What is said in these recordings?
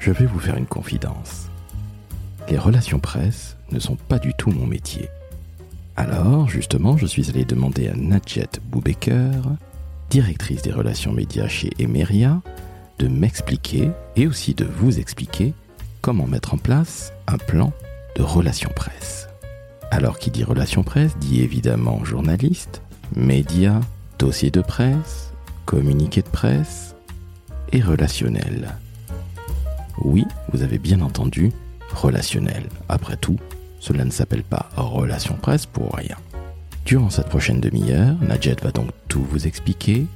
Je vais vous faire une confidence. Les relations presse ne sont pas du tout mon métier. Alors, justement, je suis allé demander à Nadjet Boubaker, directrice des relations médias chez Emeria, de m'expliquer et aussi de vous expliquer comment mettre en place un plan de relations presse. Alors qui dit relations presse dit évidemment journaliste, médias, dossier de presse, communiqué de presse et relationnel. Oui, vous avez bien entendu, relationnel. Après tout, cela ne s'appelle pas relation presse pour rien. Durant cette prochaine demi-heure, Najet va donc tout vous expliquer,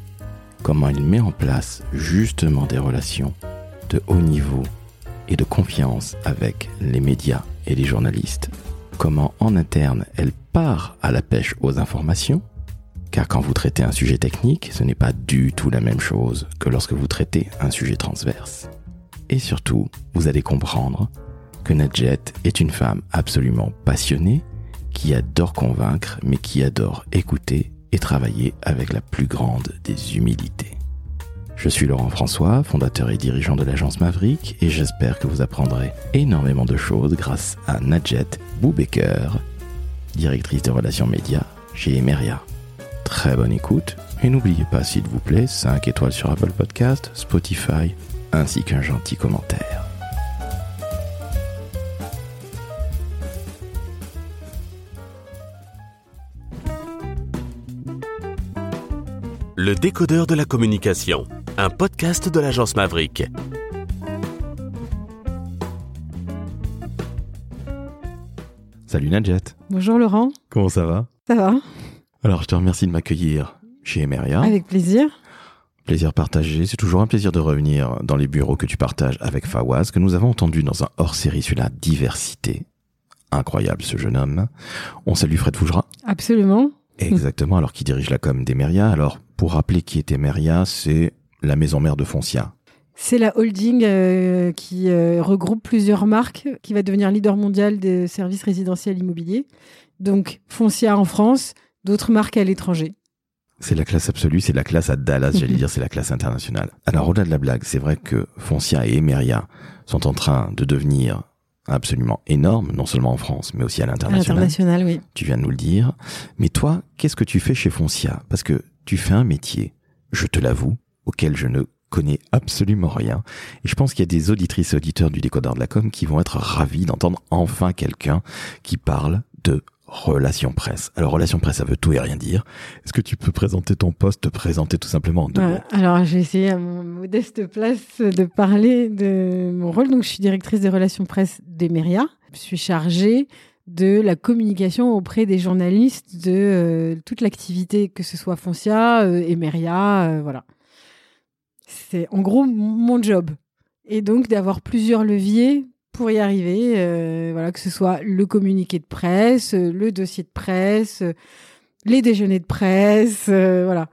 comment il met en place justement des relations de haut niveau et de confiance avec les médias et les journalistes, comment en interne elle part à la pêche aux informations, car quand vous traitez un sujet technique, ce n'est pas du tout la même chose que lorsque vous traitez un sujet transverse. Et surtout, vous allez comprendre que Nadjet est une femme absolument passionnée, qui adore convaincre, mais qui adore écouter et travailler avec la plus grande des humilités. Je suis Laurent François, fondateur et dirigeant de l'agence Maverick, et j'espère que vous apprendrez énormément de choses grâce à Nadjet Boubaker, directrice de relations médias chez Emeria. Très bonne écoute, et n'oubliez pas s'il vous plaît 5 étoiles sur Apple Podcast, Spotify, ainsi qu'un gentil commentaire. Le décodeur de la communication, un podcast de l'agence Maverick. Salut Nadjet, Bonjour Laurent, comment ça va? Ça va Alors je te remercie de m'accueillir chez Emeria. Avec plaisir. Plaisir partagé, c'est toujours un plaisir de revenir dans les bureaux que tu partages avec Fawaz, que nous avons entendu dans un hors-série sur la diversité. Incroyable ce jeune homme. On salue Fred Fougera. Absolument. Exactement, alors qui dirige la com d'Emeria. Alors, pour rappeler qui est Emeria, c'est la maison mère de Foncia. C'est la holding euh, qui euh, regroupe plusieurs marques, qui va devenir leader mondial des services résidentiels immobiliers. Donc Foncia en France, d'autres marques à l'étranger. C'est la classe absolue, c'est la classe à Dallas, j'allais dire, c'est la classe internationale. Alors, au-delà de la blague, c'est vrai que Foncia et Emeria sont en train de devenir absolument énormes, non seulement en France, mais aussi à l'international, oui. Tu viens de nous le dire. Mais toi, qu'est-ce que tu fais chez Foncia? Parce que tu fais un métier, je te l'avoue, auquel je ne connais absolument rien. Et je pense qu'il y a des auditrices et auditeurs du décodeur de la com qui vont être ravis d'entendre enfin quelqu'un qui parle de relations presse. Alors, relations presse, ça veut tout et rien dire. Est-ce que tu peux présenter ton poste, te présenter tout simplement en deux Voilà. mots? Alors, je vais essayer à mon modeste place de parler de mon rôle. Donc, je suis directrice des relations presse d'Emeria. Je suis chargée de la communication auprès des journalistes de euh, toute l'activité, que ce soit Foncia, euh, Emeria, euh, voilà. C'est en gros mon job. Et donc d'avoir plusieurs leviers pour y arriver, euh, voilà, que ce soit le communiqué de presse, euh, le dossier de presse, euh, les déjeuners de presse, euh, voilà.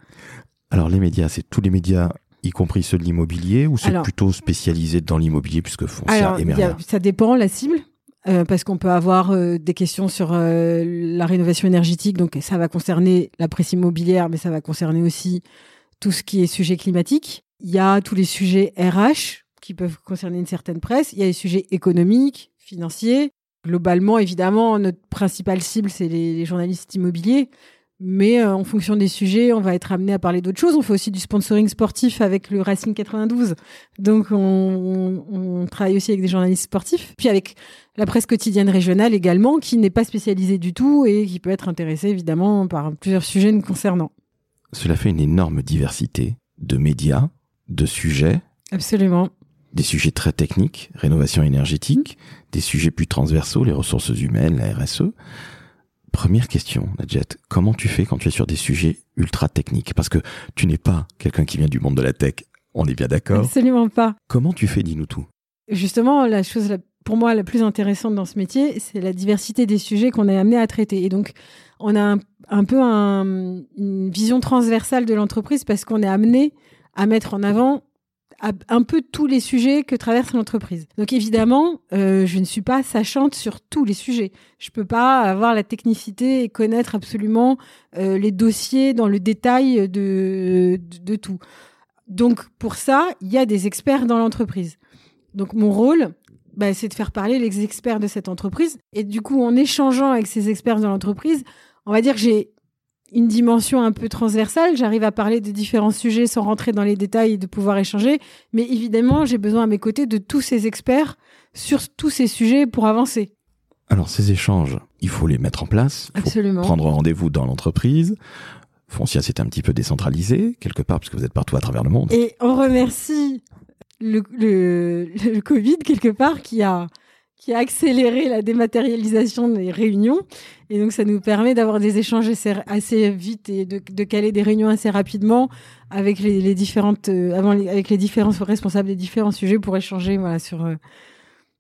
Alors, les médias, c'est tous les médias, y compris ceux de l'immobilier, ou c'est plutôt spécialisé dans l'immobilier, puisque Foncia Alors, et a- ça dépend la cible. euh, parce qu'on peut avoir euh, des questions sur euh, la rénovation énergétique, donc ça va concerner la presse immobilière, mais ça va concerner aussi tout ce qui est sujet climatique. Il y a tous les sujets RH qui peuvent concerner une certaine presse. Il y a les sujets économiques, financiers. Globalement, évidemment, notre principale cible, c'est les, les journalistes immobiliers. Mais euh, en fonction des sujets, on va être amené à parler d'autres choses. On fait aussi du sponsoring sportif avec le Racing 92. Donc, on, on- on travaille aussi avec des journalistes sportifs. Puis avec la presse quotidienne régionale également, qui n'est pas spécialisée du tout et qui peut être intéressée évidemment par plusieurs sujets nous concernant. Cela fait une énorme diversité de médias, de sujets, Absolument. Des sujets très techniques, rénovation énergétique, des sujets plus transversaux, les ressources humaines, la RSE. Première question, Nadjet, comment tu fais quand tu es sur des sujets ultra techniques? Parce que tu n'es pas quelqu'un qui vient du monde de la tech, on est bien d'accord. Absolument pas. Comment tu fais, dis-nous tout? Justement, la chose la- pour moi la plus intéressante dans ce métier, c'est la diversité des sujets qu'on est amené à traiter. Et donc, on a un, un peu un- une vision transversale de l'entreprise parce qu'on est amené à mettre en avant un peu tous les sujets que traverse l'entreprise. Donc évidemment, euh, je ne suis pas sachante sur tous les sujets. Je peux pas avoir la technicité et connaître absolument euh, les dossiers dans le détail de, de, tout. Donc pour ça, il y a des experts dans l'entreprise. Donc mon rôle, bah, c'est de faire parler les experts de cette entreprise. Et du coup, en échangeant avec ces experts de l'entreprise, on va dire que j'ai une dimension un peu transversale. J'arrive à parler de différents sujets sans rentrer dans les détails et de pouvoir échanger. Mais évidemment, j'ai besoin à mes côtés de tous ces experts sur tous ces sujets pour avancer. Alors ces échanges, il faut les mettre en place. Faut Absolument. prendre rendez-vous dans l'entreprise. Foncia, c'est un petit peu décentralisé, quelque part, parce que vous êtes partout à travers le monde. Et on remercie le, le, le Covid, quelque part, qui a, qui a accéléré la dématérialisation des réunions. Et donc, ça nous permet d'avoir des échanges assez, vite et de, de caler des réunions assez rapidement avec les, les différentes, euh, avant les, avec les différents responsables des différents sujets pour échanger, voilà, sur, euh,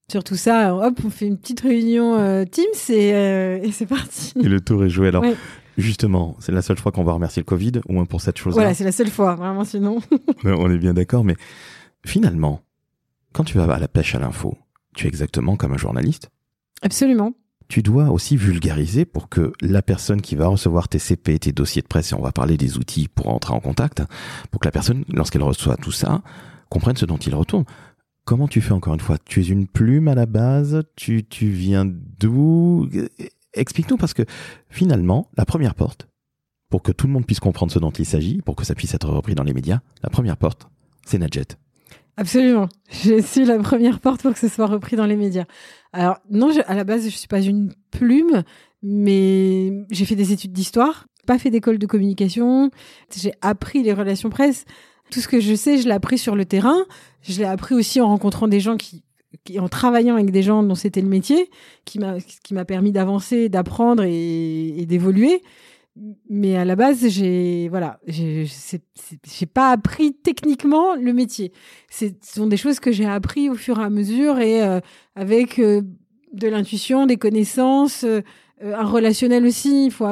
sur tout ça. Alors, hop, on fait une petite réunion euh, Teams et, euh, et c'est parti. Et le tour est joué. Alors, Ouais. justement, c'est la seule fois qu'on va remercier le Covid, au moins pour cette chose-là. Voilà, c'est la seule fois, vraiment, sinon. On est bien d'accord, mais finalement, quand tu vas à la pêche à l'info, tu es exactement comme un journaliste. Absolument. Tu dois aussi vulgariser pour que la personne qui va recevoir tes CP, tes dossiers de presse, et on va parler des outils pour entrer en contact, pour que la personne, lorsqu'elle reçoit tout ça, comprenne ce dont il retourne. Comment tu fais encore une fois? Tu es une plume à la base? Tu, tu viens d'où? Explique-nous parce que finalement, la première porte, pour que tout le monde puisse comprendre ce dont il s'agit, pour que ça puisse être repris dans les médias, la première porte, c'est Nadjet. Absolument. Je suis la première porte pour que ce soit repris dans les médias. Alors, non, je- à la base, je suis pas une plume, mais j'ai fait des études d'histoire, pas fait d'école de communication. J'ai appris les relations presse. Tout ce que je sais, je l'ai appris sur le terrain. Je l'ai appris aussi en rencontrant des gens qui, en travaillant avec des gens dont c'était le métier, qui m'a, qui m'a permis d'avancer, d'apprendre et d'évoluer. Mais à la base, j'ai, voilà, j'ai, pas appris techniquement le métier ce sont des choses que j'ai appris au fur et à mesure et euh, avec euh, de l'intuition, des connaissances, euh, euh, un relationnel aussi. Il faut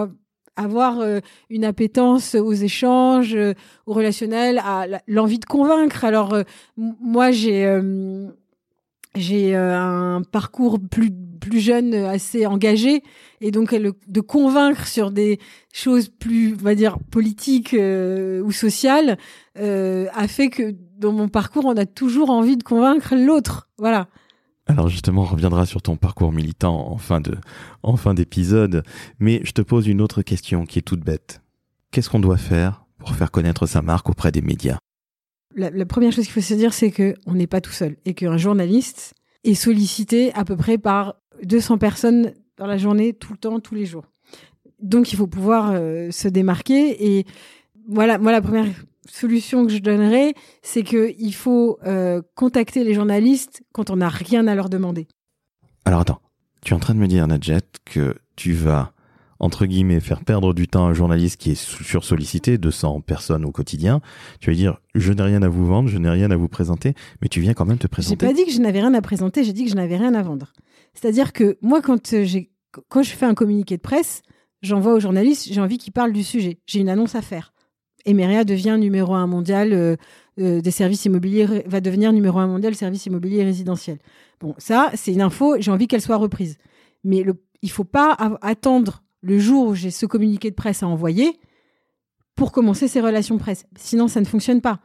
avoir euh, une appétence aux échanges, euh, au relationnel, à l'envie de convaincre. Alors moi j'ai j'ai euh, un parcours plus plus jeune euh, assez engagé et donc de convaincre sur des choses plus on va dire politiques euh, ou sociales a fait que dans mon parcours, on a toujours envie de convaincre l'autre. Voilà. Alors justement, on reviendra sur ton parcours militant en fin de, en fin d'épisode, mais je te pose une autre question qui est toute bête. Qu'est-ce qu'on doit faire pour faire connaître sa marque auprès des médias? La, première chose qu'il faut se dire, c'est que on n'est pas tout seul et qu'un journaliste est sollicité à peu près par 200 personnes dans la journée, tout le temps, tous les jours. Donc, il faut pouvoir euh, se démarquer. Et voilà, moi, la première solution que je donnerais, c'est que il faut euh, contacter les journalistes quand on n'a rien à leur demander. Alors attends, tu es en train de me dire, Nadjet, que tu vas, entre guillemets, faire perdre du temps à un journaliste qui est sursollicité, 200 personnes au quotidien. Tu vas dire, je n'ai rien à vous vendre, je n'ai rien à vous présenter, mais tu viens quand même te J'ai présenter. pas dit que je n'avais rien à présenter, j'ai dit que je n'avais rien à vendre. C'est-à-dire que moi, quand euh, j'ai, quand je fais un communiqué de presse, j'envoie aux journalistes, j'ai envie qu'ils parlent du sujet. J'ai une annonce à faire. Emeria devient numéro un mondial euh, euh, des services immobiliers, va devenir numéro un mondial services immobiliers résidentiels. Bon, ça, c'est une info, j'ai envie qu'elle soit reprise. Mais le, il faut pas attendre le jour où j'ai ce communiqué de presse à envoyer pour commencer ces relations presse. Sinon, ça ne fonctionne pas.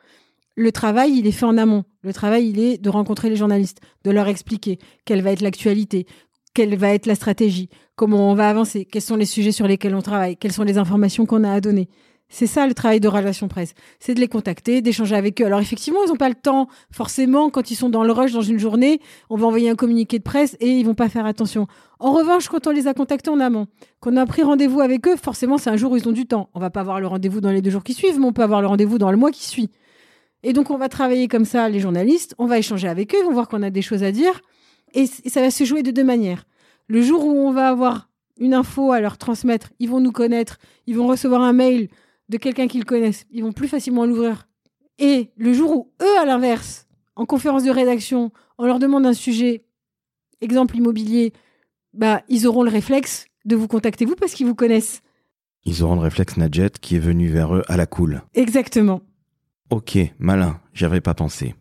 Le travail, il est fait en amont. Le travail, il est de rencontrer les journalistes, de leur expliquer quelle va être l'actualité, quelle va être la stratégie, comment on va avancer, quels sont les sujets sur lesquels on travaille, quelles sont les informations qu'on a à donner. C'est ça le travail de relation presse. C'est de les contacter, d'échanger avec eux. Alors effectivement, ils n'ont pas le temps. Forcément, quand ils sont dans le rush dans une journée, on va envoyer un communiqué de presse et ils vont pas faire attention. En revanche, quand on les a contactés en amont, qu'on a pris rendez-vous avec eux, forcément, c'est un jour où ils ont du temps. On va pas avoir le rendez-vous dans les deux jours qui suivent, mais on peut avoir le rendez-vous dans le mois qui suit. Et donc, on va travailler comme ça, les journalistes, on va échanger avec eux, ils vont voir qu'on a des choses à dire, et ça va se jouer de deux manières. Le jour où on va avoir une info à leur transmettre, ils vont nous connaître, ils vont recevoir un mail de quelqu'un qu'ils connaissent, ils vont plus facilement l'ouvrir. Et le jour où eux, à l'inverse, en conférence de rédaction, on leur demande un sujet, exemple immobilier, bah, ils auront le réflexe de vous contacter vous parce qu'ils vous connaissent. Ils auront le réflexe Nadjet qui est venu vers eux à la cool. Exactement. Ok, malin, j'y avais pas pensé.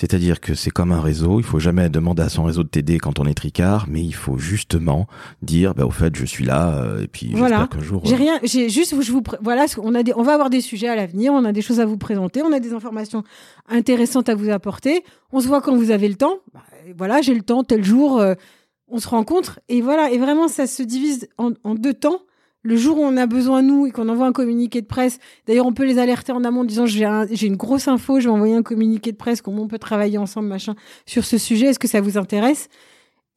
C'est-à-dire que c'est comme un réseau, il faut jamais demander à son réseau de t'aider quand on est tricard, mais il faut justement dire, bah, au fait, je suis là, euh, et puis Voilà. j'espère qu'un jour... J'ai euh, rien, j'ai juste, je vous, voilà, on a des, on va avoir des sujets à l'avenir, on a des choses à vous présenter, on a des informations intéressantes à vous apporter. On se voit quand vous avez le temps. Bah, voilà, j'ai le temps, tel jour, euh, on se rencontre. Et voilà, et vraiment, ça se divise en, en deux temps. Le jour où on a besoin, nous, et qu'on envoie un communiqué de presse, d'ailleurs, on peut les alerter en amont en disant j'ai un- j'ai une grosse info, je vais envoyer un communiqué de presse, comment on peut travailler ensemble, machin, sur ce sujet, est-ce que ça vous intéresse?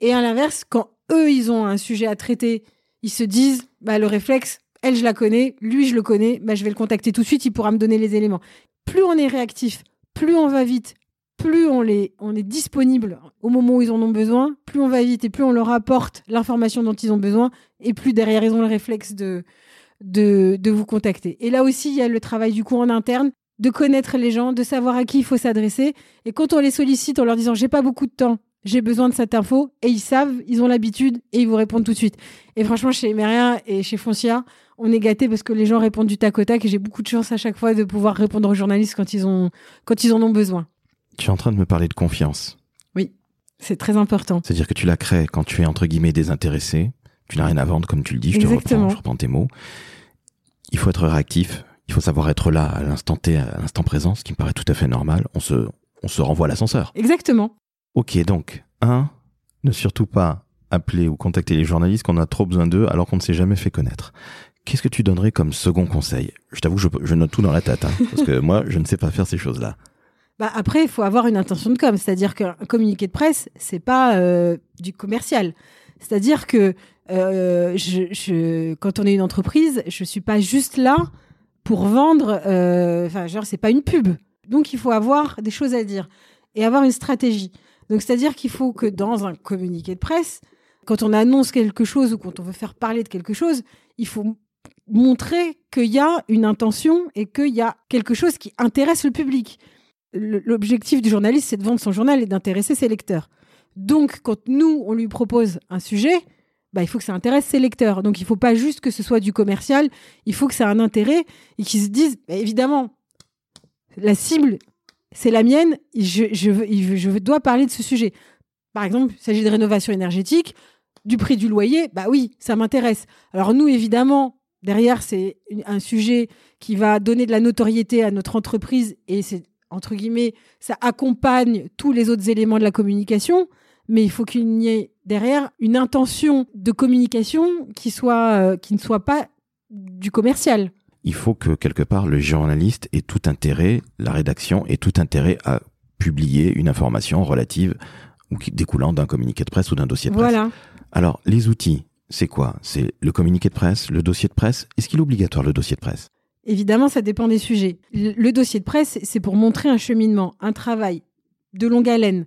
Et à l'inverse, quand eux, ils ont un sujet à traiter, ils se disent, bah, le réflexe, elle, je la connais, lui, je le connais, bah, je vais le contacter tout de suite, il pourra me donner les éléments. Plus on est réactif, plus on va vite, plus on, les, on est disponible au moment où ils en ont besoin, plus on va vite et plus on leur apporte l'information dont ils ont besoin, et plus derrière, ils ont le réflexe de, de, de vous contacter. Et là aussi, il y a le travail du coup en interne, de connaître les gens, de savoir à qui il faut s'adresser. Et quand on les sollicite en leur disant j'ai pas beaucoup de temps, j'ai besoin de cette info, et ils savent, ils ont l'habitude, et ils vous répondent tout de suite. Et franchement, chez Emeria et chez Foncia, on est gâtés parce que les gens répondent du tac au tac, et j'ai beaucoup de chance à chaque fois de pouvoir répondre aux journalistes quand ils, ont, quand ils en ont besoin. Tu es en train de me parler de confiance. C'est très important. C'est-à-dire que tu la crées quand tu es entre guillemets désintéressé, tu n'as rien à vendre comme tu le dis, je te Exactement. reprends, je reprends tes mots. Il faut être réactif, il faut savoir être là à l'instant T, à l'instant présent, ce qui me paraît tout à fait normal. On se, on se renvoie à l'ascenseur. Exactement. Ok, donc, un, ne surtout pas appeler ou contacter les journalistes qu'on a trop besoin d'eux alors qu'on ne s'est jamais fait connaître. Qu'est-ce que tu donnerais comme second conseil? Je t'avoue, je, je note tout dans la tête, hein, parce que moi, je ne sais pas faire ces choses-là. Bah après, il faut avoir une intention de com, c'est-à-dire qu'un communiqué de presse, c'est pas euh, du commercial. C'est-à-dire que euh, quand on est une entreprise, je suis pas juste là pour vendre. euh, Enfin, genre, c'est pas une pub. Donc, il faut avoir des choses à dire et avoir une stratégie. Donc, c'est-à-dire qu'il faut que dans un communiqué de presse, quand on annonce quelque chose ou quand on veut faire parler de quelque chose, il faut montrer qu'il y a une intention et qu'il y a quelque chose qui intéresse le public l'objectif du journaliste, c'est de vendre son journal et d'intéresser ses lecteurs. Donc, quand nous, on lui propose un sujet, bah, il faut que ça intéresse ses lecteurs. Donc, il ne faut pas juste que ce soit du commercial, il faut que ça ait un intérêt et qu'ils se disent, évidemment, la cible, c'est la mienne, je, je, dois parler de ce sujet. Par exemple, il s'agit de rénovation énergétique, du prix du loyer, bah oui, ça m'intéresse. Alors nous, évidemment, derrière, c'est un sujet qui va donner de la notoriété à notre entreprise et c'est entre guillemets, ça accompagne tous les autres éléments de la communication, mais il faut qu'il y ait derrière une intention de communication qui soit euh, qui ne soit pas du commercial. Il faut que quelque part le journaliste ait tout intérêt, la rédaction ait tout intérêt à publier une information relative ou découlant d'un communiqué de presse ou d'un dossier de presse. Voilà. Alors, les outils, c'est quoi? C'est le communiqué de presse, le dossier de presse? Est-ce qu'il est obligatoire le dossier de presse? Évidemment, ça dépend des sujets. Le dossier de presse, c'est pour montrer un cheminement, un travail de longue haleine,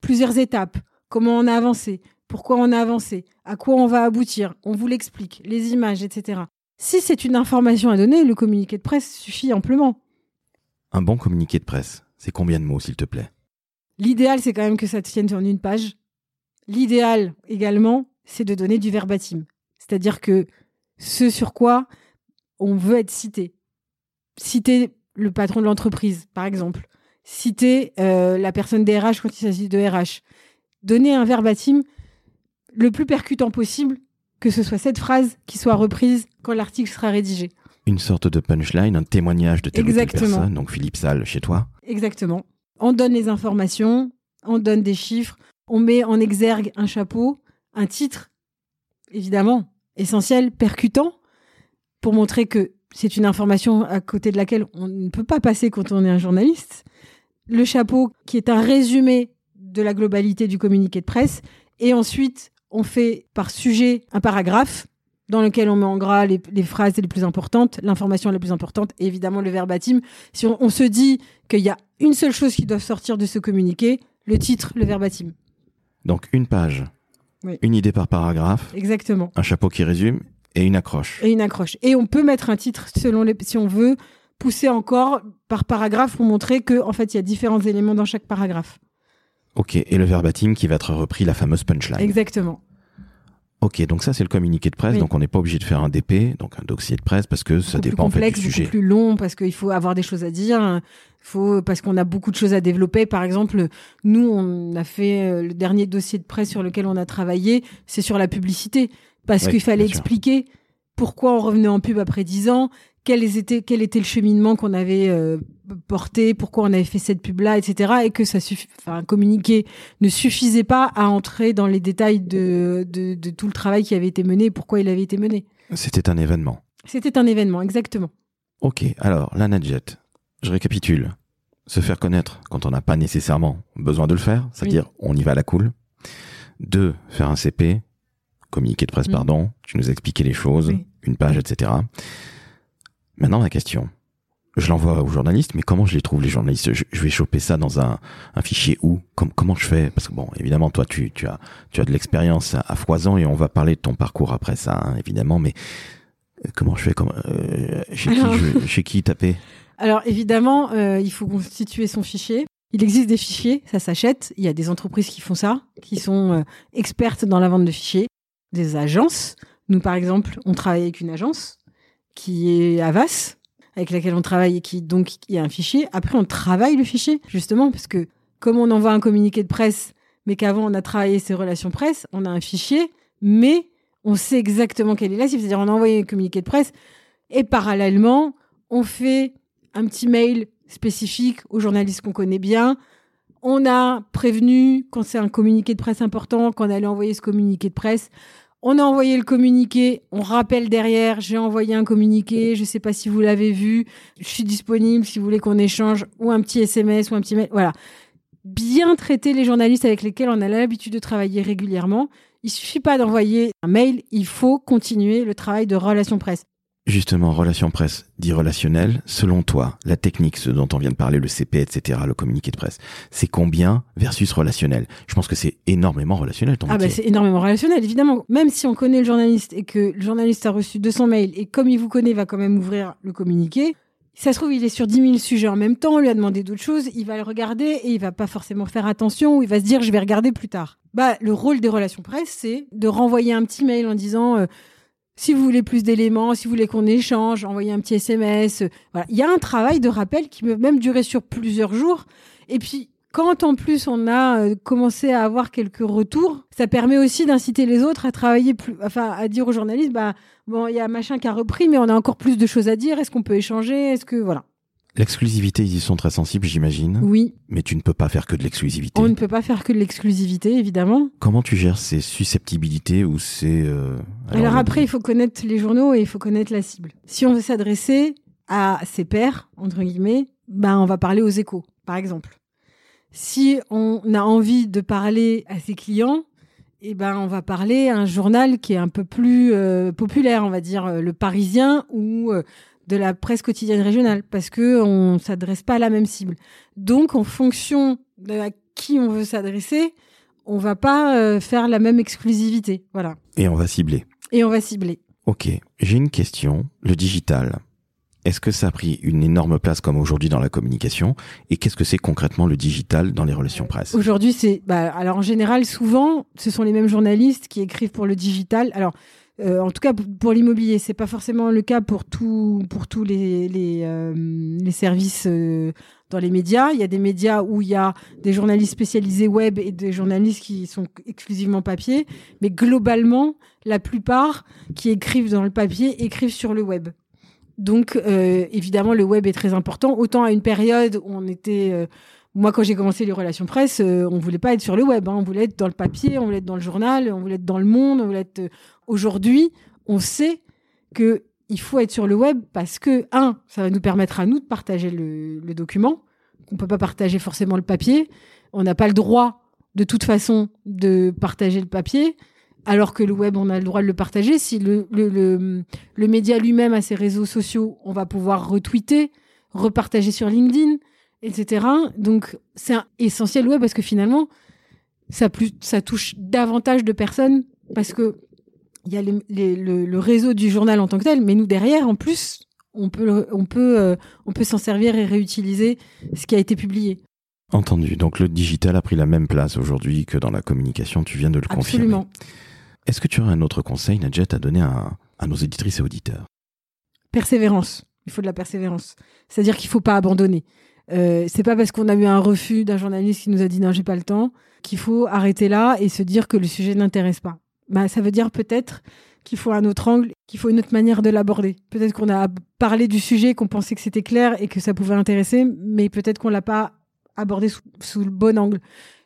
plusieurs étapes, comment on a avancé, pourquoi on a avancé, à quoi on va aboutir, on vous l'explique, les images, etc. Si c'est une information à donner, le communiqué de presse suffit amplement. Un bon communiqué de presse, c'est combien de mots, s'il te plaît? L'idéal, c'est quand même que ça tienne en une page. L'idéal également, c'est de donner du verbatim. C'est-à-dire que ce sur quoi on veut être cité. Citer le patron de l'entreprise, par exemple. Citer euh, la personne des RH quand il s'agit de RH. Donner un verbatim le plus percutant possible, que ce soit cette phrase qui soit reprise quand l'article sera rédigé. Une sorte de punchline, un témoignage de telle ou telle Exactement. personne. Donc Philippe Salle, chez toi. Exactement. On donne les informations, on donne des chiffres, on met en exergue un chapeau, un titre, évidemment, essentiel, percutant, pour montrer que c'est une information à côté de laquelle on ne peut pas passer quand on est un journaliste. Le chapeau qui est un résumé de la globalité du communiqué de presse. Et ensuite, on fait par sujet un paragraphe dans lequel on met en gras les, les phrases les plus importantes, l'information la plus importante, et évidemment le verbatim. Si on, on se dit qu'il y a une seule chose qui doit sortir de ce communiqué, le titre, le verbatim. Donc une page, Oui. une idée par paragraphe, Exactement. un chapeau qui résume et une accroche. Et une accroche. Et on peut mettre un titre selon les, si on veut, pousser encore par paragraphe pour montrer que, en fait, il y a différents éléments dans chaque paragraphe. Ok, et le verbatim qui va être repris, la fameuse punchline. Exactement. Ok, donc ça c'est le communiqué de presse, Oui. donc on n'est pas obligé de faire un DP, donc un dossier de presse, parce que ça beaucoup dépend en plus fait complexe, du sujet. plus long, parce qu'il faut avoir des choses à dire. Faut parce qu'on a beaucoup de choses à développer. Par exemple, nous, on a fait euh, le dernier dossier de presse sur lequel on a travaillé, c'est sur la publicité, parce Oui, qu'il fallait sûr. expliquer pourquoi on revenait en pub après 10 ans, quel était quel était le cheminement qu'on avait euh, porté, pourquoi on avait fait cette pub là, etc. Et que ça suffit, enfin, communiquer ne suffisait pas à entrer dans les détails de, de, de tout le travail qui avait été mené, et pourquoi il avait été mené. C'était un événement. C'était un événement, exactement. Ok, alors la Nadjet, je récapitule. Se faire connaître quand on n'a pas nécessairement besoin de le faire, c'est-à-dire on y va à la cool. Deux, faire un CP, communiqué de presse, Mm. pardon, tu nous as expliqué les choses, Oui. une page, etc. Maintenant la question. Je l'envoie aux journalistes, mais comment je les trouve les journalistes? Je, je vais choper ça dans un, un fichier où? Com- Comment je fais? Parce que bon, évidemment, toi, tu, tu as, tu as de l'expérience à, à foison et on va parler de ton parcours après ça, hein, évidemment. Mais euh, comment je fais? Comment, euh, chez, qui je- chez qui taper? Alors évidemment, euh, il faut constituer son fichier. Il existe des fichiers, ça s'achète. Il y a des entreprises qui font ça, qui sont expertes dans la vente de fichiers. Des agences. Nous, par exemple, on travaille avec une agence qui est Avas, avec laquelle on travaille et qui donc il y a un fichier. Après, on travaille le fichier justement parce que comme on envoie un communiqué de presse, mais qu'avant on a travaillé ses relations presse, on a un fichier, mais on sait exactement quelle est la cible. C'est-à-dire on a envoyé un communiqué de presse et parallèlement on fait un petit mail spécifique aux journalistes qu'on connaît bien. On a prévenu quand c'est un communiqué de presse important qu'on allait envoyer ce communiqué de presse. On a envoyé le communiqué, on rappelle derrière, j'ai envoyé un communiqué, je sais pas si vous l'avez vu, je suis disponible si vous voulez qu'on échange ou un petit SMS ou un petit mail. Voilà. Bien traiter les journalistes avec lesquels on a l'habitude de travailler régulièrement. Il suffit pas d'envoyer un mail, il faut continuer le travail de relation presse. Justement, relation presse dit relationnel. Selon toi, la technique, ce dont on vient de parler, le CP, etc., le communiqué de presse, c'est combien versus relationnel? Je pense que c'est énormément relationnel ton Ah bah c'est énormément relationnel, évidemment. Même si on connaît le journaliste et que le journaliste a reçu 200 mails et comme il vous connaît, va quand même ouvrir le communiqué. Ça se trouve, il est sur 10 000 sujets en même temps, on lui a demandé d'autres choses, il va le regarder et il va pas forcément faire attention ou il va se dire je vais regarder plus tard. Bah, le rôle des relations presse, c'est de renvoyer un petit mail en disant euh, si vous voulez plus d'éléments, si vous voulez qu'on échange, envoyez un petit SMS. euh, voilà. Il y a un travail de rappel qui peut même durer sur plusieurs jours. Et puis, quand en plus on a euh, commencé à avoir quelques retours, ça permet aussi d'inciter les autres à travailler plus, enfin, à dire aux journalistes, bah, bon, il y a machin qui a repris, mais on a encore plus de choses à dire. Est-ce qu'on peut échanger? Est-ce que, voilà. L'exclusivité, ils y sont très sensibles, j'imagine. Oui. Mais tu ne peux pas faire que de l'exclusivité. On ne peut pas faire que de l'exclusivité, évidemment. Comment tu gères ces susceptibilités ou ces... euh, Alors, après, il faut connaître les journaux et il faut connaître la cible. Si on veut s'adresser à ses pairs, entre guillemets, ben, on va parler aux échos, par exemple. Si on a envie de parler à ses clients, eh ben, on va parler à un journal qui est un peu plus euh, populaire, on va dire euh, le Parisien ou euh, de la presse quotidienne régionale, parce que on s'adresse pas à la même cible. Donc, en fonction de à qui on veut s'adresser, on va pas euh, faire la même exclusivité. Voilà. Et on va cibler. Et on va cibler. Ok, j'ai une question. Le digital, est-ce que ça a pris une énorme place comme aujourd'hui dans la communication? Et qu'est-ce que c'est concrètement le digital dans les relations presse? Aujourd'hui, c'est. Bah, alors, en général, souvent, ce sont les mêmes journalistes qui écrivent pour le digital. Alors, euh, en tout cas, pour- l'immobilier, c'est pas forcément le cas pour, tout, pour tous les, les, euh, les services euh, dans les médias. Il y a des médias où il y a des journalistes spécialisés web et des journalistes qui sont exclusivement papier. Mais globalement, la plupart qui écrivent dans le papier écrivent sur le web. Donc, euh, évidemment, le web est très important. Autant à une période où on était. Moi, quand j'ai commencé les relations presse, euh, on voulait pas être sur le web. hein. On voulait être dans le papier, on voulait être dans le journal, on voulait être dans le monde, euh, Aujourd'hui, on sait que il faut être sur le web parce que un, ça va nous permettre à nous de partager le, document. On peut pas partager forcément le papier. On n'a pas le droit, de toute façon, de partager le papier. Alors que le web, on a le droit de le partager. Si le, le média lui-même a ses réseaux sociaux, on va pouvoir retweeter, repartager sur LinkedIn, etc. Donc, c'est essentiel, ouais, parce que finalement, ça, plus, ça touche davantage de personnes parce que il y a les- les- le, le réseau du journal en tant que tel, mais nous derrière, en plus, on peut, on peut, euh, on peut s'en servir et réutiliser ce qui a été publié. Entendu. Donc le digital a pris la même place aujourd'hui que dans la communication. Tu viens de le confirmer. Absolument. Est-ce que tu aurais un autre conseil, Nadjet, à donner à, à nos éditrices et auditeurs? Persévérance. Il faut de la persévérance. C'est-à-dire qu'il faut pas abandonner. Euh, c'est pas parce qu'on a eu un refus d'un journaliste qui nous a dit non, j'ai pas le temps, qu'il faut arrêter là et se dire que le sujet n'intéresse pas. Bah, ça veut dire peut-être qu'il faut un autre angle, qu'il faut une autre manière de l'aborder. Peut-être qu'on a parlé du sujet, qu'on pensait que c'était clair et que ça pouvait intéresser, mais peut-être qu'on l'a pas abordé sous, sous, le bon angle.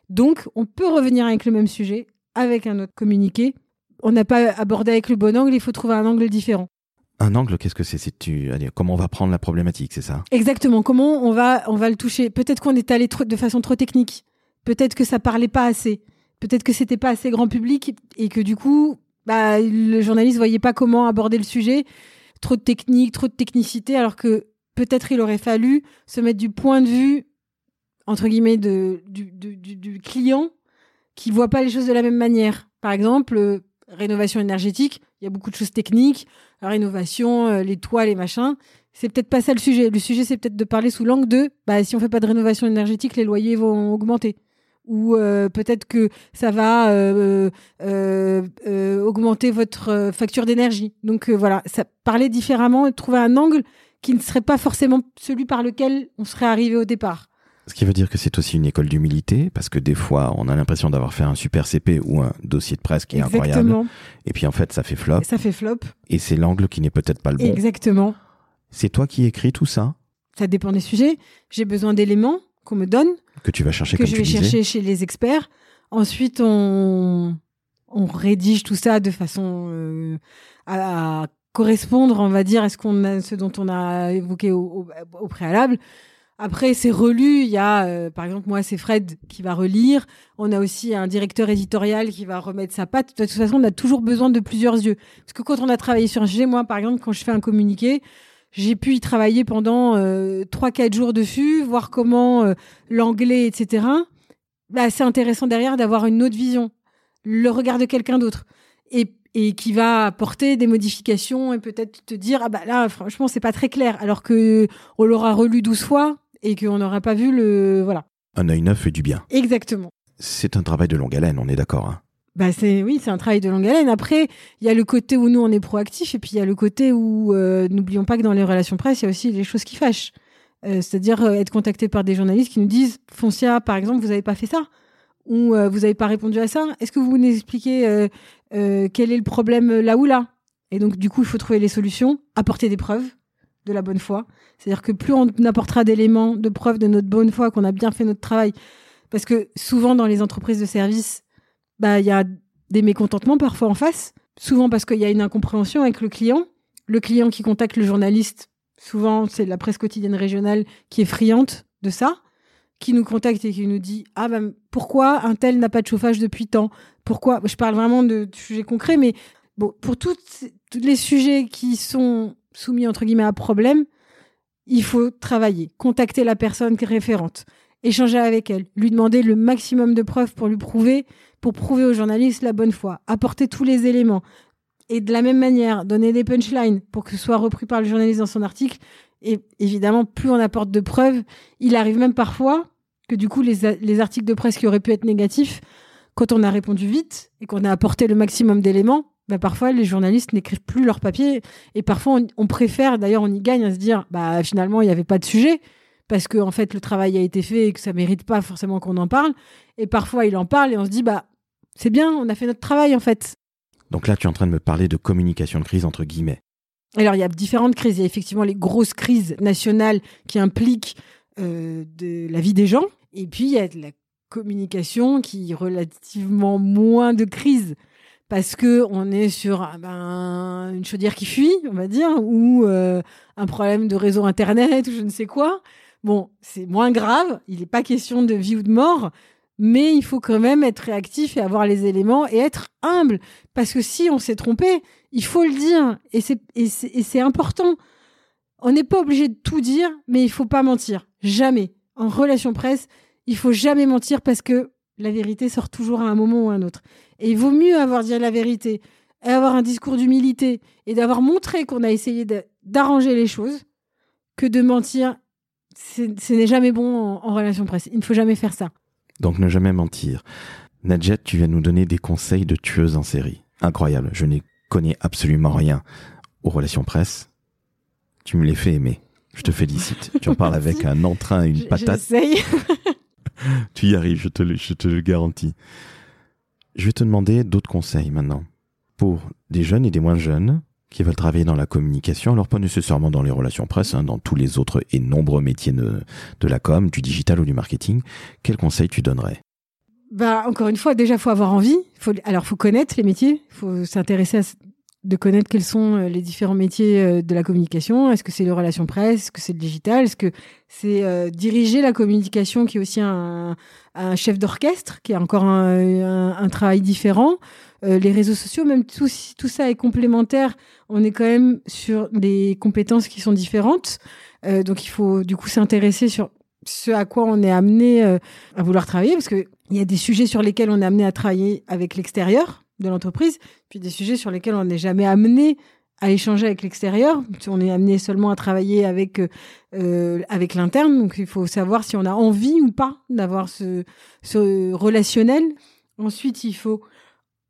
Donc, on peut revenir avec le même sujet, avec un autre communiqué. On n'a pas abordé avec le bon angle, il faut trouver un angle différent. Un angle, qu'est-ce que c'est comment on va prendre la problématique, c'est ça? Exactement. Comment on va, on va le toucher? Peut-être qu'on est allé de façon trop technique. Peut-être que ça parlait pas assez. Peut-être que c'était pas assez grand public et que du coup, bah, le journaliste voyait pas comment aborder le sujet. Trop de technique, trop de technicité, alors que peut-être il aurait fallu se mettre du point de vue entre guillemets de, du client qui voit pas les choses de la même manière. Par exemple, euh, rénovation énergétique, il y a beaucoup de choses techniques, la rénovation, euh, les toits, les machins. C'est peut-être pas ça le sujet. Le sujet, c'est peut-être de parler sous l'angle de, bah, si on fait pas de rénovation énergétique, les loyers vont augmenter ou euh, peut-être que ça va euh, augmenter votre facture d'énergie. Donc voilà, parler différemment et trouver un angle qui ne serait pas forcément celui par lequel on serait arrivé au départ. Ce qui veut dire que c'est aussi une école d'humilité, parce que des fois, on a l'impression d'avoir fait un super CP ou un dossier de presse qui est Exactement. incroyable. Et puis en fait, ça fait flop. Ça fait flop. Et c'est l'angle qui n'est peut-être pas le bon. Exactement. C'est toi qui écris tout ça Ça dépend des sujets. J'ai besoin d'éléments qu'on me donne. Que tu vas chercher, que comme je vais chercher chez les experts. Ensuite, on, on rédige tout ça de façon euh, à, à correspondre, on va dire, à ce, qu'on a, ce dont on a évoqué au, au, au préalable. Après, c'est relu. Il y a, euh, par exemple, moi, c'est Fred qui va relire. On a aussi un directeur éditorial qui va remettre sa patte. De toute façon, on a toujours besoin de plusieurs yeux. Parce que quand on a travaillé sur un sujet, moi, par exemple, quand je fais un communiqué, j'ai pu y travailler pendant euh, trois, quatre jours dessus, voir comment euh, l'anglais, etc. Bah, c'est intéressant derrière d'avoir une autre vision, le regard de quelqu'un d'autre. Et et qui va apporter des modifications et peut-être te dire ah bah là franchement c'est pas très clair alors que on l'aura relu 12 fois et qu'on n'aura pas vu le voilà. Un œil neuf fait du bien. Exactement. C'est un travail de longue haleine, on est d'accord. Hein bah c'est oui, c'est un travail de longue haleine. Après, il y a le côté où nous on est proactif et puis il y a le côté où euh, n'oublions pas que dans les relations presse, il y a aussi les choses qui fâchent. Euh, c'est-à-dire euh, être contacté par des journalistes qui nous disent Foncia par exemple, vous avez pas fait ça? Ou vous n'avez pas répondu à ça? Est-ce que vous nous expliquez quel est le problème là ou là? Et donc du coup, il faut trouver les solutions, apporter des preuves de la bonne foi. C'est-à-dire que plus on apportera d'éléments, de preuves de notre bonne foi, qu'on a bien fait notre travail, parce que souvent dans les entreprises de service, bah il y a des mécontentements parfois en face, souvent parce qu'il y a une incompréhension avec le client. Le client qui contacte le journaliste, souvent c'est la presse quotidienne régionale qui est friante de ça, qui nous contacte et qui nous dit ah ben pourquoi un tel n'a pas de chauffage depuis tant? Pourquoi? Je parle vraiment de sujets concrets, mais bon pour toutes, tous les sujets qui sont soumis entre guillemets à problème, il faut travailler, contacter la personne référente, échanger avec elle, lui demander le maximum de preuves pour lui prouver, pour prouver au journaliste la bonne foi, apporter tous les éléments. Et de la même manière, donner des punchlines pour que ce soit repris par le journaliste dans son article. Et évidemment, plus on apporte de preuves, il arrive même parfois que du coup, les, les articles de presse qui auraient pu être négatifs, quand on a répondu vite et qu'on a apporté le maximum d'éléments, bah parfois les journalistes n'écrivent plus leur papier et parfois on, on préfère, d'ailleurs on y gagne à se dire bah finalement il n'y avait pas de sujet parce que en fait le travail a été fait et que ça mérite pas forcément qu'on en parle et parfois il en parle et on se dit bah c'est bien, on a fait notre travail en fait. Donc là tu es en train de me parler de communication de crise entre guillemets. Alors il y a différentes crises, il y a effectivement les grosses crises nationales qui impliquent euh, de la vie des gens et puis il y a de la communication qui relativement moins de crises parce que on est sur ben, une chaudière qui fuit, on va dire, ou euh, un problème de réseau internet ou je ne sais quoi. Bon, c'est moins grave, il n'est pas question de vie ou de mort, mais il faut quand même être réactif et avoir les éléments et être humble, parce que si on s'est trompé, il faut le dire, et c'est important. On n'est pas obligé de tout dire, mais il faut pas mentir, jamais. En relation presse, il faut jamais mentir parce que la vérité sort toujours à un moment ou à un autre. Et il vaut mieux avoir dit la vérité, et avoir un discours d'humilité, et d'avoir montré qu'on a essayé d'arranger les choses, que de mentir. Ce n'est jamais bon en, en, relation presse. Il ne faut jamais faire ça. Donc ne jamais mentir. Nadjet, tu viens nous donner des conseils de tueuse en série. incroyable. Je n'y connais absolument rien aux relations presse. Tu me les fais aimer. Je te félicite. Tu en parles avec un entrain et une patate. Tu y arrives, je te, le, garantis. Je vais te demander d'autres conseils maintenant. Pour des jeunes et des moins jeunes qui veulent travailler dans la communication, alors pas nécessairement dans les relations presse, hein, dans tous les autres et nombreux métiers de, de la com, du digital ou du marketing, quels conseils tu donnerais? Bah, encore une fois, déjà, faut avoir envie. Faut, alors, faut connaître les métiers. Faut s'intéresser à, de connaître quels sont euh, les différents métiers euh, de la communication. Est-ce que c'est les relations presse? Est-ce que c'est le digital? Est-ce que c'est euh, diriger la communication qui est aussi un, un chef d'orchestre, qui est encore un, un, un travail différent? Euh, Les réseaux sociaux, même tout, tout ça est complémentaire. On est quand même sur des compétences qui sont différentes. Euh, donc il faut du coup s'intéresser sur ce à quoi on est amené à vouloir travailler, parce qu'il y a des sujets sur lesquels on est amené à travailler avec l'extérieur de l'entreprise, puis des sujets sur lesquels on n'est jamais amené à échanger avec l'extérieur. On est amené seulement à travailler avec euh, avec l'interne. Donc il faut savoir si on a envie ou pas d'avoir ce, ce relationnel. Ensuite, il faut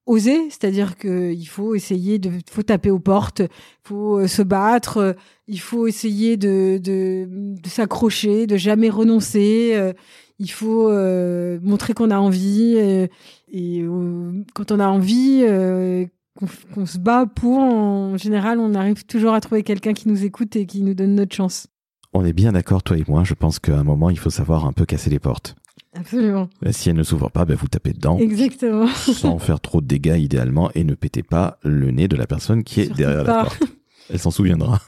oser, c'est-à-dire qu'il faut essayer de, faut taper aux portes, faut euh, se battre, il faut essayer de, de s'accrocher, de jamais renoncer. Il faut euh, montrer qu'on a envie euh, et, euh, quand on a envie euh, qu'on qu'on se bat pour en général on arrive toujours à trouver quelqu'un qui nous écoute et qui nous donne notre chance On est bien d'accord, toi et moi. Je pense qu'à un moment, il faut savoir un peu casser les portes. absolument Si elles ne s'ouvrent pas, ben vous tapez dedans. exactement sans faire trop de dégâts idéalement et ne pétez pas le nez de la personne qui est Surtout derrière la porte. Elle s'en souviendra.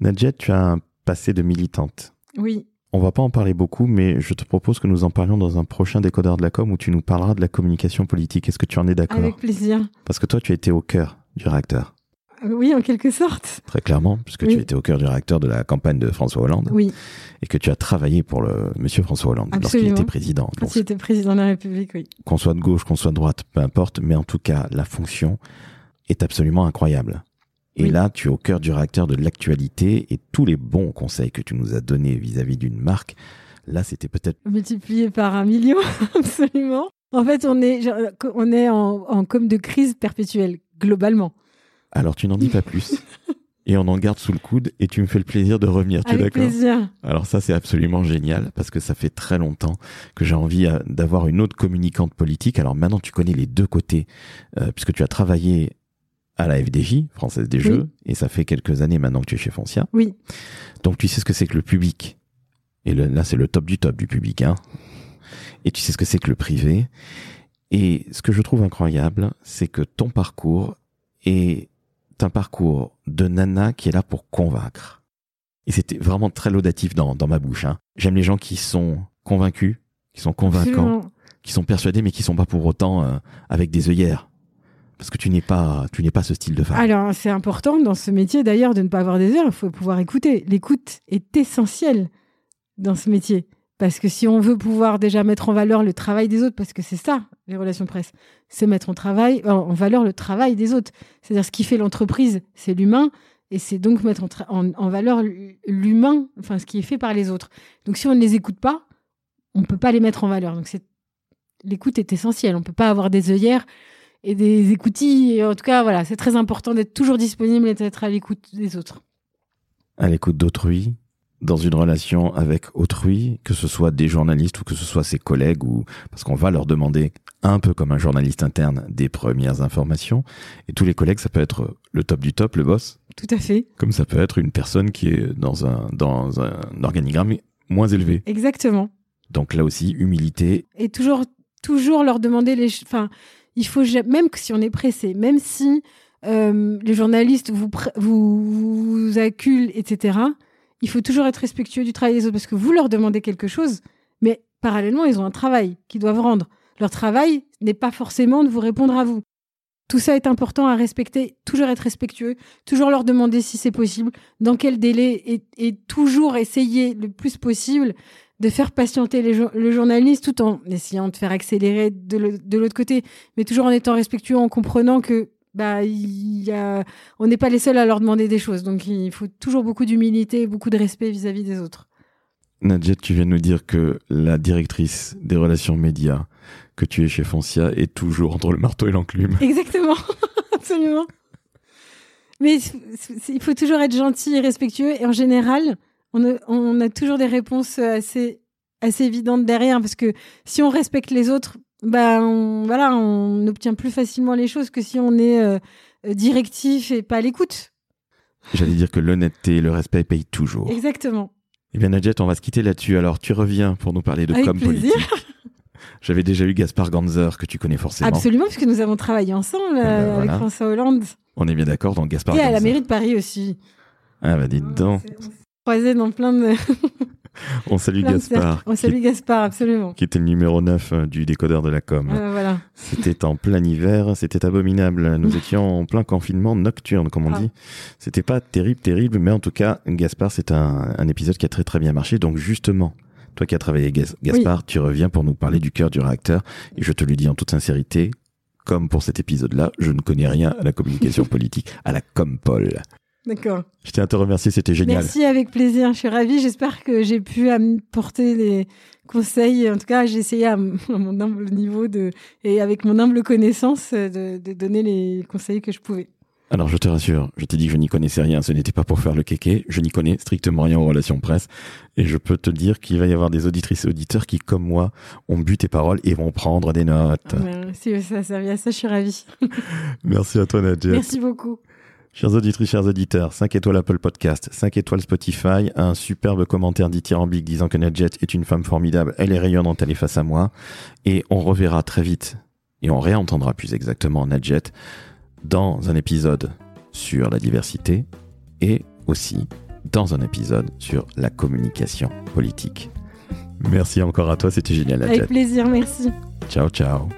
Nadjet, tu as un passé de militante. oui On va pas en parler beaucoup, mais je te propose que nous en parlions dans un prochain décodeur de la com où tu nous parleras de la communication politique. Est-ce que tu en es d'accord avec plaisir Parce que toi, tu as été au cœur du réacteur, oui en quelque sorte très clairement, puisque Oui. tu étais au cœur du réacteur de la campagne de François Hollande oui et que tu as travaillé pour le monsieur François Hollande lorsqu'il était président. quand Donc, il était président de la République oui qu'on soit de gauche, qu'on soit de droite, peu importe, mais en tout cas, la fonction est absolument incroyable. Et Oui. là, tu es au cœur du réacteur de l'actualité et tous les bons conseils que tu nous as donnés vis-à-vis d'une marque, là, c'était peut-être... multiplié par un million absolument en fait on est on est en, en com de crise perpétuelle globalement Alors, tu n'en dis pas plus. Et on en garde sous le coude et tu me fais le plaisir de revenir, tu es d'accord? plaisir Alors ça, c'est absolument génial parce que ça fait très longtemps que j'ai envie euh, d'avoir une autre communicante politique. Alors maintenant, tu connais les deux côtés euh, puisque tu as travaillé à la FDJ, Française des Oui. Jeux, et ça fait quelques années maintenant que tu es chez Foncia. oui Donc tu sais ce que c'est que le public. Et le- là, c'est le top du top du public. Hein. Et tu sais ce que c'est que le privé. Et ce que je trouve incroyable, c'est que ton parcours est un parcours de nana qui est là pour convaincre. Et c'était vraiment très laudatif dans, dans ma bouche. Hein. J'aime les gens qui sont convaincus, qui sont convaincants, absolument. qui sont persuadés, mais qui sont pas pour autant euh, avec des œillères. Parce que tu n'es pas, tu n'es pas ce style de femme. Alors, c'est important dans ce métier d'ailleurs de ne pas avoir des heures. Il faut pouvoir écouter. L'écoute est essentielle dans ce métier. Parce que si on veut pouvoir déjà mettre en valeur le travail des autres, parce que c'est ça, les relations presse, c'est mettre en, travail, en en valeur le travail des autres. C'est-à-dire ce qui fait l'entreprise, c'est l'humain. Et c'est donc mettre en, en- en valeur l'humain, enfin ce qui est fait par les autres. Donc si on ne les écoute pas, on ne peut pas les mettre en valeur. Donc l'écoute est essentielle. On ne peut pas avoir des œillères et des écoutilles. En tout cas, voilà, c'est très important d'être toujours disponible et d'être à l'écoute des autres. à l'écoute d'autrui, dans une relation avec autrui, que ce soit des journalistes ou que ce soit ses collègues, ou parce qu'on va leur demander un peu comme un journaliste interne des premières informations. Et tous les collègues, ça peut être le top du top, le boss, Tout à fait. comme ça peut être une personne qui est dans un dans un organigramme moins élevé. Exactement. Donc là aussi, humilité. Et toujours, toujours leur demander les. Enfin, il faut même si on est pressé, même si euh, les journalistes vous, vous acculent, etc. Il faut toujours être respectueux du travail des autres parce que vous leur demandez quelque chose, mais parallèlement ils ont un travail qu'ils doivent rendre. Leur travail n'est pas forcément de vous répondre à vous. Tout ça est important à respecter, toujours être respectueux, toujours leur demander si c'est possible, dans quel délai, et toujours essayer le plus possible de faire patienter les le journaliste tout en essayant de faire accélérer de l'autre côté, mais toujours en étant respectueux, en comprenant que bah il y a, on n'est pas les seuls à leur demander des choses. Donc il faut toujours beaucoup d'humilité, et beaucoup de respect vis-à-vis des autres. Nadjet, tu viens de nous dire que la directrice des relations médias que tu es chez Foncia est toujours entre le marteau et l'enclume. Exactement, Absolument. Mais il faut toujours être gentil et respectueux. Et en général, on a, toujours des réponses assez, assez évidentes derrière. Parce que si on respecte les autres, bah, on, voilà, on obtient plus facilement les choses que si on est euh, directif et pas à l'écoute. J'allais dire que l'honnêteté et le respect payent toujours. Exactement. Eh bien, Nadjet, on va se quitter là-dessus. Alors, tu reviens pour nous parler de Avec com plaisir. politique. J'avais déjà eu Gaspard Ganzer, que tu connais forcément. Absolument, puisque nous avons travaillé ensemble Ah ben euh, avec. François Hollande. On est bien d'accord, donc Gaspard Et à la mairie de Paris aussi. Ah bah dites donc, On s'est croisés dans plein de. on salue plein Gaspard. On salue Gaspard, absolument. qui, qui était le numéro 9 euh, du décodeur de la com. Euh, voilà. C'était en plein hiver, c'était abominable. Nous étions en plein confinement nocturne, comme on Ah. dit. C'était pas terrible, terrible, mais en tout cas, Gaspard, c'est un, un épisode qui a très très bien marché. Donc justement, toi qui as travaillé Gas- Gaspard, tu reviens pour nous parler du cœur du réacteur. Et je te le dis en toute sincérité, comme pour cet épisode-là, je ne connais rien à la communication politique, à la compol. D'accord. Je tiens à te remercier, c'était génial. Merci, avec plaisir. Je suis ravie. J'espère que j'ai pu apporter les conseils. En tout cas, j'ai essayé à, mon humble niveau de, et avec mon humble connaissance euh, de, de donner les conseils que je pouvais. Alors je te rassure, je t'ai dit que je n'y connaissais rien, ce n'était pas pour faire le kéké, je n'y connais strictement rien aux relations presse, et je peux te dire qu'il va y avoir des auditrices et auditeurs qui, comme moi, ont bu tes paroles et vont prendre des notes. Euh, si ça a servi à ça, je suis ravie. Merci à toi Nadjet. Merci beaucoup. Chers auditrices, chers auditeurs, 5 étoiles Apple Podcast, 5 étoiles Spotify, un superbe commentaire dithyrambique disant que Nadjet est une femme formidable, elle est rayonnante, elle est face à moi, et on reverra très vite, et on réentendra plus exactement Nadjet dans un épisode sur la diversité, et aussi dans un épisode sur la communication politique. Merci encore à toi, c'était génial Nadjet. Avec plaisir, merci. Ciao, ciao.